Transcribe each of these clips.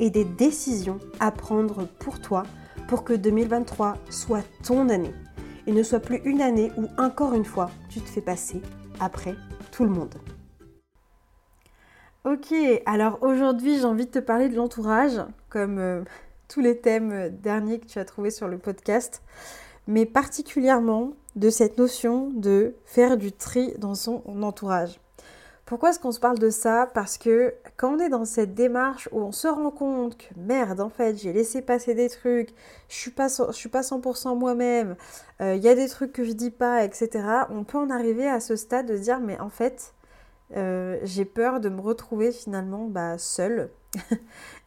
et des décisions à prendre pour toi pour que 2023 soit ton année et ne soit plus une année où encore une fois tu te fais passer après tout le monde. Ok, alors aujourd'hui j'ai envie de te parler de l'entourage, comme euh, tous les thèmes derniers que tu as trouvés sur le podcast, mais particulièrement de cette notion de faire du tri dans son entourage. Pourquoi est-ce qu'on se parle de ça? Parce que quand on est dans cette démarche où on se rend compte que merde, en fait, j'ai laissé passer des trucs, je suis pas, je suis pas 100% moi-même, euh, il y a des trucs que je dis pas, etc. On peut en arriver à ce stade de dire mais en fait, euh, j'ai peur de me retrouver finalement bah, seule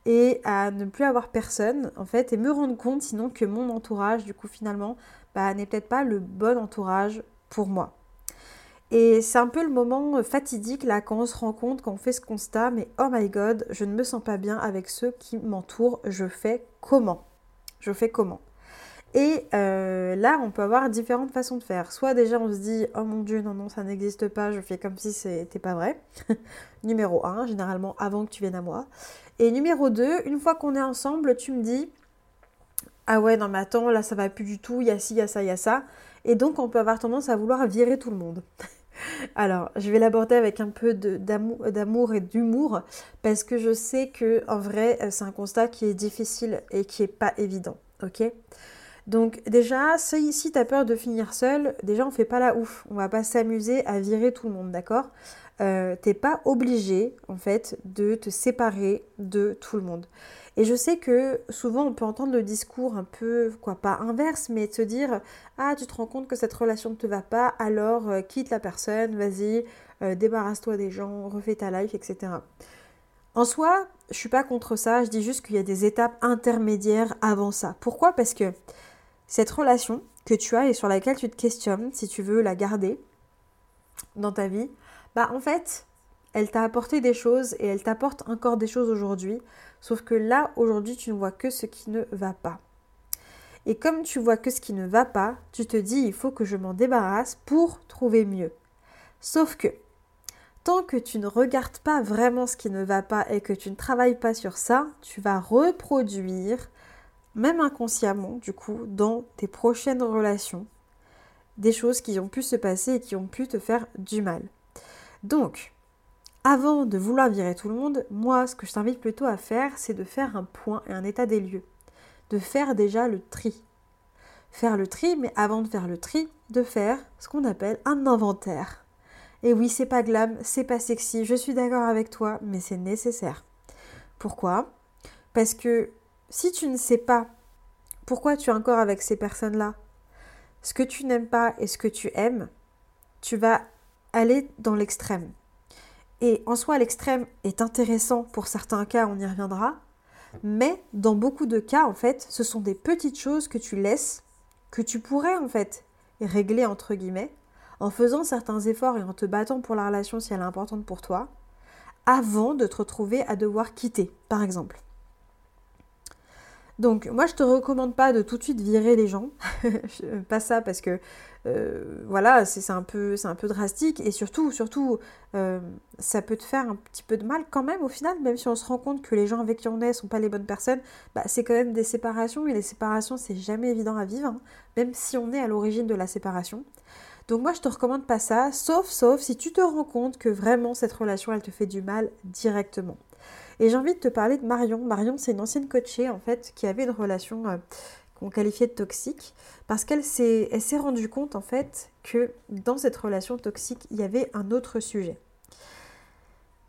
et à ne plus avoir personne en fait et me rendre compte sinon que mon entourage du coup finalement bah, n'est peut-être pas le bon entourage pour moi. Et c'est un peu le moment fatidique là quand on se rend compte, quand on fait ce constat, mais oh my god, je ne me sens pas bien avec ceux qui m'entourent, je fais comment? Je fais comment? Et euh, là, on peut avoir différentes façons de faire. Soit déjà on se dit, oh mon dieu, non, non, ça n'existe pas, je fais comme si c'était pas vrai. numéro 1, généralement avant que tu viennes à moi. Et numéro 2, une fois qu'on est ensemble, tu me dis, ah ouais, non mais attends, là ça va plus du tout, il y a ci, il y a ça, il y a ça. Et donc on peut avoir tendance à vouloir virer tout le monde. Alors, je vais l'aborder avec un peu d'amour et d'humour parce que je sais que en vrai, euh, c'est un constat qui est difficile et qui est pas évident. Ok? Donc déjà, si, tu as peur de finir seul, déjà on fait pas la ouf. On va pas s'amuser à virer tout le monde, d'accord? Euh, T'es pas obligé en fait de te séparer de tout le monde. Et je sais que souvent on peut entendre le discours un peu, quoi, pas inverse, mais de se dire Ah, tu te rends compte que cette relation ne te va pas, alors euh, quitte la personne, vas-y, euh, débarrasse-toi des gens, refais ta life, etc. En soi, je suis pas contre ça, je dis juste qu'il y a des étapes intermédiaires avant ça. Pourquoi? Parce que cette relation que tu as et sur laquelle tu te questionnes, si tu veux la garder dans ta vie, bah en fait, elle t'a apporté des choses et elle t'apporte encore des choses aujourd'hui. Sauf que là, aujourd'hui, tu ne vois que ce qui ne va pas. Et comme tu vois que ce qui ne va pas, tu te dis il faut que je m'en débarrasse pour trouver mieux. Sauf que tant que tu ne regardes pas vraiment ce qui ne va pas et que tu ne travailles pas sur ça, tu vas reproduire, même inconsciemment du coup, dans tes prochaines relations, des choses qui ont pu se passer et qui ont pu te faire du mal. Donc, avant de vouloir virer tout le monde, moi, ce que je t'invite plutôt à faire, c'est de faire un point et un état des lieux. De faire déjà le tri. Faire le tri, mais avant de faire le tri, de faire ce qu'on appelle un inventaire. Et oui, c'est pas glam, c'est pas sexy, je suis d'accord avec toi, mais c'est nécessaire. Pourquoi? Parce que si tu ne sais pas pourquoi tu es encore avec ces personnes-là, ce que tu n'aimes pas et ce que tu aimes, tu vas aller dans l'extrême. Et en soi, l'extrême est intéressant pour certains cas, on y reviendra. Mais dans beaucoup de cas, en fait, ce sont des petites choses que tu laisses, que tu pourrais en fait régler entre guillemets, en faisant certains efforts et en te battant pour la relation si elle est importante pour toi, avant de te retrouver à devoir quitter, par exemple. Donc moi je te recommande pas de tout de suite virer les gens, pas ça parce que euh, voilà c'est un peu un peu drastique. Et surtout surtout euh, ça peut te faire un petit peu de mal quand même au final. Même si on se rend compte que les gens avec qui on est sont pas les bonnes personnes, bah, c'est quand même des séparations. Et les séparations c'est jamais évident à vivre hein, même si on est à l'origine de la séparation. Donc moi je te recommande pas ça. Sauf sauf si tu te rends compte que vraiment cette relation elle te fait du mal directement. Et j'ai envie de te parler de Marion. Marion, c'est une ancienne coachée en fait qui avait une relation euh, qu'on qualifiait de toxique parce qu'elle s'est, rendue compte en fait que dans cette relation toxique, il y avait un autre sujet.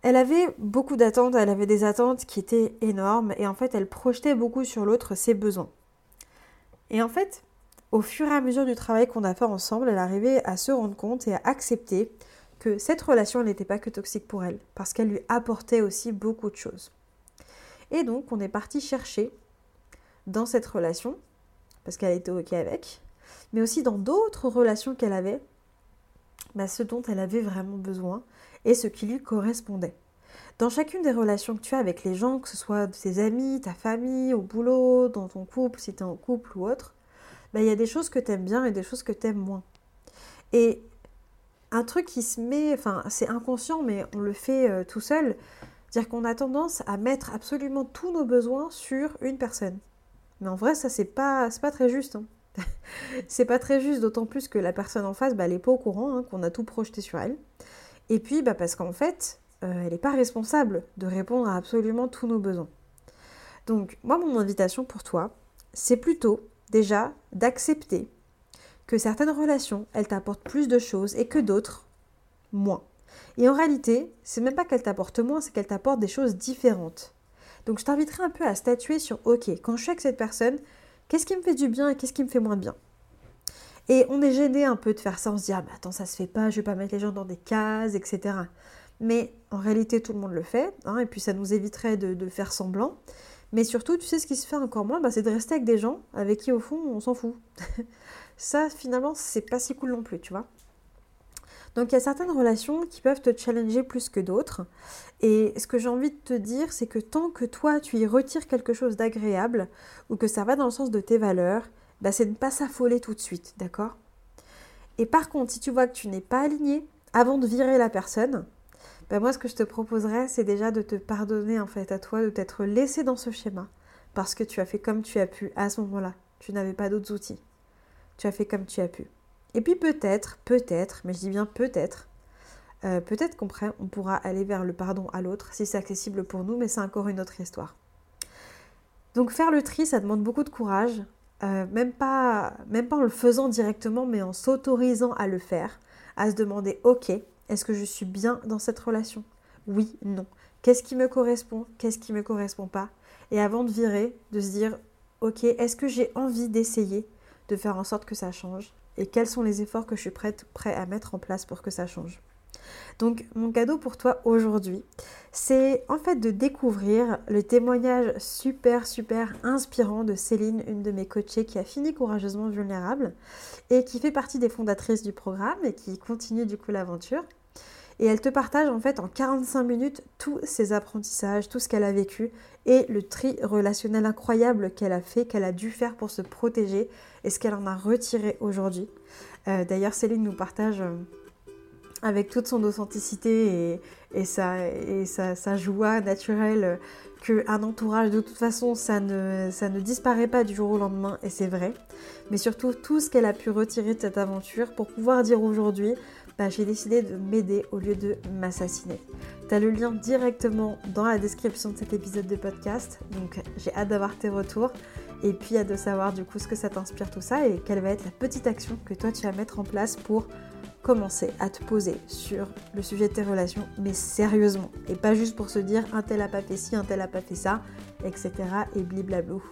Elle avait beaucoup d'attentes, elle avait des attentes qui étaient énormes et en fait elle projetait beaucoup sur l'autre ses besoins. Et en fait, au fur et à mesure du travail qu'on a fait ensemble, elle arrivait à se rendre compte et à accepter que cette relation n'était pas que toxique pour elle, parce qu'elle lui apportait aussi beaucoup de choses. Et donc on est parti chercher dans cette relation, parce qu'elle était OK avec, mais aussi dans d'autres relations qu'elle avait, bah, ce dont elle avait vraiment besoin et ce qui lui correspondait. Dans chacune des relations que tu as avec les gens, que ce soit tes amis, ta famille, au boulot, dans ton couple, si tu es en couple ou autre, bah, il y a des choses que tu aimes bien et des choses que tu aimes moins. Et un truc qui se met, enfin c'est inconscient mais on le fait euh, tout seul, dire qu'on a tendance à mettre absolument tous nos besoins sur une personne. Mais en vrai ça c'est pas, pas très juste. Hein. c'est pas très juste, d'autant plus que la personne en face, bah, elle n'est pas au courant, hein, qu'on a tout projeté sur elle. Et puis, bah, parce qu'en fait, euh, elle n'est pas responsable de répondre à absolument tous nos besoins. Donc, moi, mon invitation pour toi, c'est plutôt déjà d'accepter que certaines relations, elles t'apportent plus de choses et que d'autres, moins. Et en réalité, c'est même pas qu'elles t'apportent moins, c'est qu'elles t'apportent des choses différentes. Donc je t'inviterai un peu à statuer sur, ok, quand je suis avec cette personne, Qu'est-ce qui me fait du bien et qu'est-ce qui me fait moins bien? Et on est gêné un peu de faire ça, on se dit, ah bah attends, ça se fait pas, je vais pas mettre les gens dans des cases, etc. Mais en réalité, tout le monde le fait, hein, et puis ça nous éviterait de, faire semblant. Mais surtout, tu sais ce qui se fait encore moins, bah, c'est de rester avec des gens avec qui, au fond, on s'en fout. ça, finalement, c'est pas si cool non plus, tu vois. Donc il y a certaines relations qui peuvent te challenger plus que d'autres. Et ce que j'ai envie de te dire, c'est que tant que toi, tu y retires quelque chose d'agréable ou que ça va dans le sens de tes valeurs, bah, c'est de ne pas s'affoler tout de suite, d'accord? Et par contre, si tu vois que tu n'es pas aligné, avant de virer la personne, bah, moi ce que je te proposerais, c'est déjà de te pardonner en fait à toi de t'être laissé dans ce schéma. Parce que tu as fait comme tu as pu à ce moment-là. Tu n'avais pas d'autres outils. Tu as fait comme tu as pu. Et puis peut-être, peut-être, mais je dis bien peut-être, euh, peut-être qu'on on pourra aller vers le pardon à l'autre si c'est accessible pour nous, mais c'est encore une autre histoire. Donc faire le tri, ça demande beaucoup de courage, euh, même, pas, même pas en le faisant directement, mais en s'autorisant à le faire, à se demander, ok, est-ce que je suis bien dans cette relation? Oui, non. Qu'est-ce qui me correspond? Qu'est-ce qui ne me correspond pas? Et avant de virer, de se dire, ok, est-ce que j'ai envie d'essayer? De faire en sorte que ça change et quels sont les efforts que je suis prête, prêt à mettre en place pour que ça change. Donc mon cadeau pour toi aujourd'hui, c'est en fait de découvrir le témoignage super super inspirant de Céline, une de mes coachées qui a fini courageusement vulnérable et qui fait partie des fondatrices du programme et qui continue du coup l'aventure. Et elle te partage en fait en 45 minutes tous ses apprentissages, tout ce qu'elle a vécu et le tri relationnel incroyable qu'elle a fait, qu'elle a dû faire pour se protéger et ce qu'elle en a retiré aujourd'hui. Euh, d'ailleurs, Céline nous partage euh, avec toute son authenticité et, sa, joie naturelle qu'un entourage, de toute façon, ça ne disparaît pas du jour au lendemain, et c'est vrai. Mais surtout, tout ce qu'elle a pu retirer de cette aventure pour pouvoir dire aujourd'hui, bah, j'ai décidé de m'aider au lieu de m'assassiner. Tu as le lien directement dans la description de cet épisode de podcast, donc j'ai hâte d'avoir tes retours et puis hâte de savoir du coup ce que ça t'inspire tout ça et quelle va être la petite action que toi tu vas mettre en place pour commencer à te poser sur le sujet de tes relations, mais sérieusement, et pas juste pour se dire un tel a pas fait ci, un tel a pas fait ça, etc. et bliblablou.